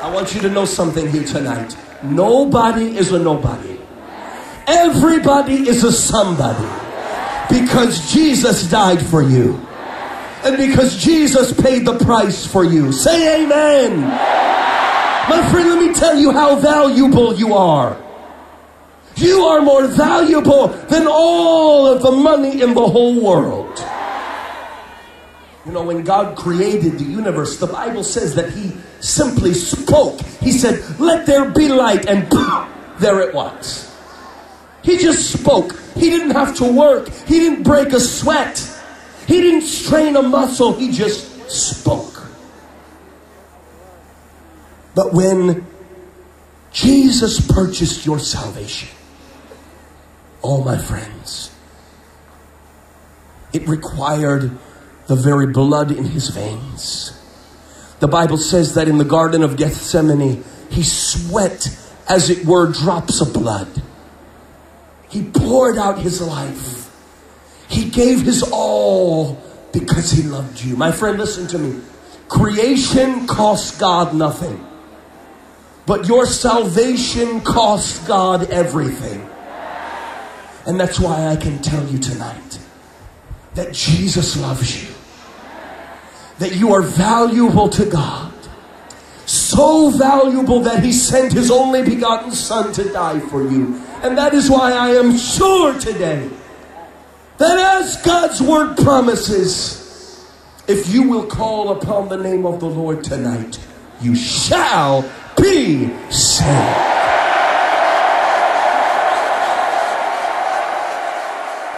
I want you to know something here tonight. Nobody is a nobody. Everybody is a somebody. Because Jesus died for you. And because Jesus paid the price for you. Say amen. My friend, let me tell you how valuable you are. You are more valuable than all of the money in the whole world. You know, when God created the universe, the Bible says that He simply spoke. He said, Let there be light, and there it was. He just spoke. He didn't have to work, He didn't break a sweat, He didn't strain a muscle. He just spoke. But when Jesus purchased your salvation, oh, my friends, it required the very blood in his veins. The Bible says that in the Garden of Gethsemane, he sweat, as it were, drops of blood. He poured out his life. He gave his all because he loved you. My friend, listen to me. Creation costs God nothing, but your salvation costs God everything. And that's why I can tell you tonight that Jesus loves you that you are valuable to God. So valuable that He sent His only begotten Son to die for you. And that is why I am sure today that as God's Word promises, if you will call upon the name of the Lord tonight, you shall be saved.